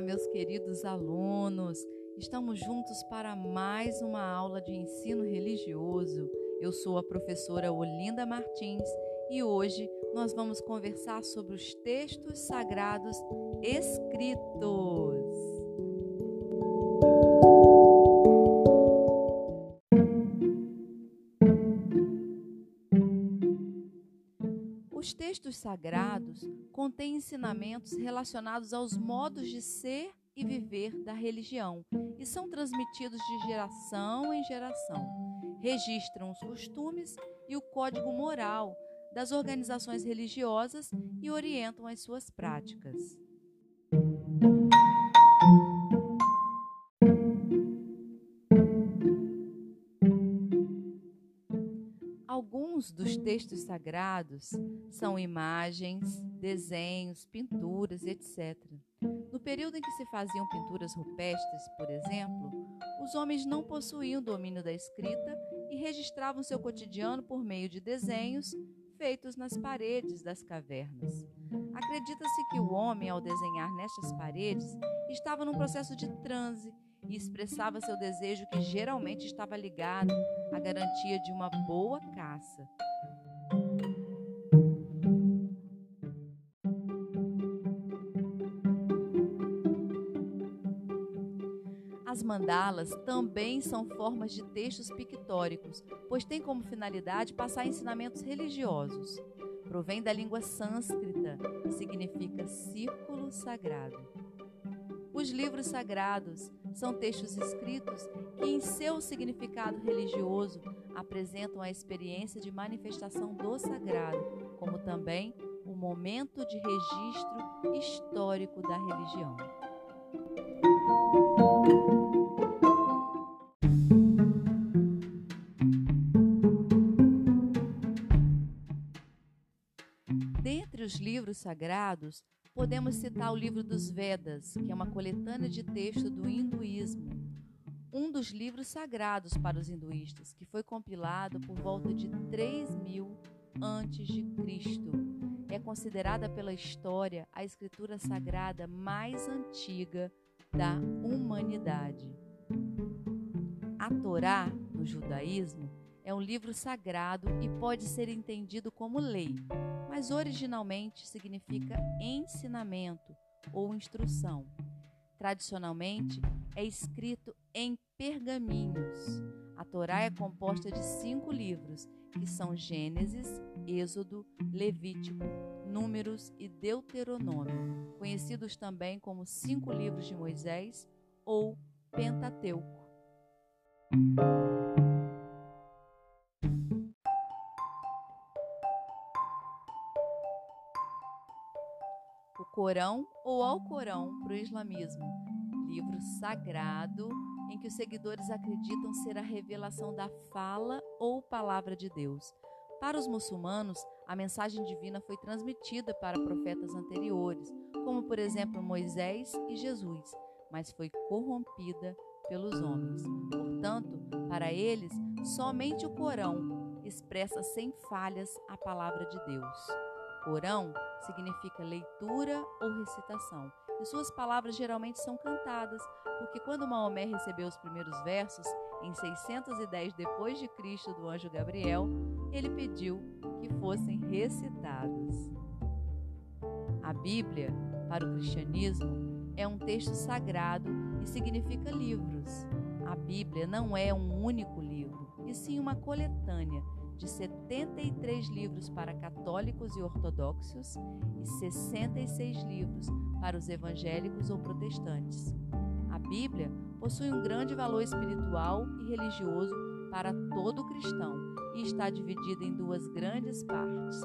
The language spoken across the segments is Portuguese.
Olá, meus queridos alunos! Estamos juntos para mais uma aula de ensino religioso. Eu sou a professora Olinda Martins e hoje nós vamos conversar sobre os textos sagrados escritos. Os textos sagrados contêm ensinamentos relacionados aos modos de ser e viver da religião e são transmitidos de geração em geração. Registram os costumes e o código moral das organizações religiosas e orientam as suas práticas. Alguns dos textos sagrados são imagens, desenhos, pinturas, etc. No período em que se faziam pinturas rupestres, por exemplo, os homens não possuíam domínio da escrita e registravam seu cotidiano por meio de desenhos feitos nas paredes das cavernas. Acredita-se que o homem, ao desenhar nestas paredes, estava num processo de transe e expressava seu desejo que geralmente estava ligado à garantia de uma boa caça. As mandalas também são formas de textos pictóricos, pois têm como finalidade passar ensinamentos religiosos. Provém da língua sânscrita e significa círculo sagrado. Os livros sagrados são textos escritos que, em seu significado religioso, apresentam a experiência de manifestação do sagrado, como também o momento de registro histórico da religião. Dentre os livros sagrados, podemos citar o livro dos Vedas, que é uma coletânea de texto do hinduísmo, um dos livros sagrados para os hinduístas, que foi compilado por volta de 3000 antes de Cristo. É considerada pela história a escritura sagrada mais antiga da humanidade. A Torá, no judaísmo, é um livro sagrado e pode ser entendido como lei, mas originalmente significa ensinamento ou instrução. Tradicionalmente, é escrito em pergaminhos. A Torá é composta de cinco livros, que são Gênesis, Êxodo, Levítico, Números e Deuteronômio, conhecidos também como cinco livros de Moisés ou Pentateuco. Corão ou Alcorão para o islamismo, livro sagrado em que os seguidores acreditam ser a revelação da fala ou palavra de Deus. Para os muçulmanos, a mensagem divina foi transmitida para profetas anteriores, como por exemplo Moisés e Jesus, mas foi corrompida pelos homens. Portanto, para eles, somente o Corão expressa sem falhas a palavra de Deus. Corão significa leitura ou recitação, e suas palavras geralmente são cantadas, porque quando Maomé recebeu os primeiros versos, em 610 depois de Cristo do anjo Gabriel, ele pediu que fossem recitados. A Bíblia, para o cristianismo, é um texto sagrado e significa livros. A Bíblia não é um único livro, e sim uma coletânea de 73 livros para católicos e ortodoxos e 66 livros para os evangélicos ou protestantes. A Bíblia possui um grande valor espiritual e religioso para todo cristão e está dividida em duas grandes partes: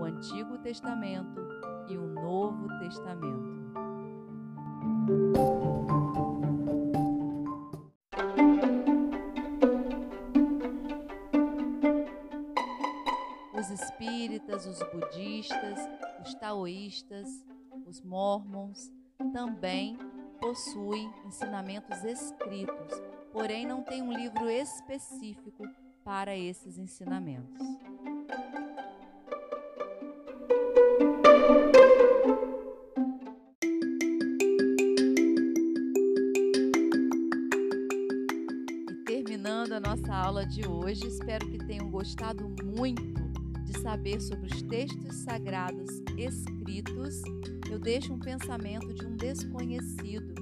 o Antigo Testamento e o Novo Testamento. espíritas, os budistas, os taoístas, os mormons também possuem ensinamentos escritos, porém não tem um livro específico para esses ensinamentos. E terminando a nossa aula de hoje, espero que tenham gostado muito de saber sobre os textos sagrados escritos. Eu deixo um pensamento de um desconhecido,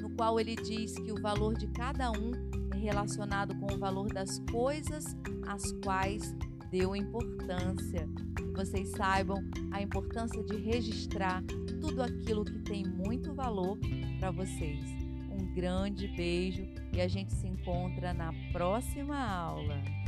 no qual ele diz que o valor de cada um é relacionado com o valor das coisas às quais deu importância. Que vocês saibam a importância de registrar tudo aquilo que tem muito valor para vocês. Um grande beijo e a gente se encontra na próxima aula.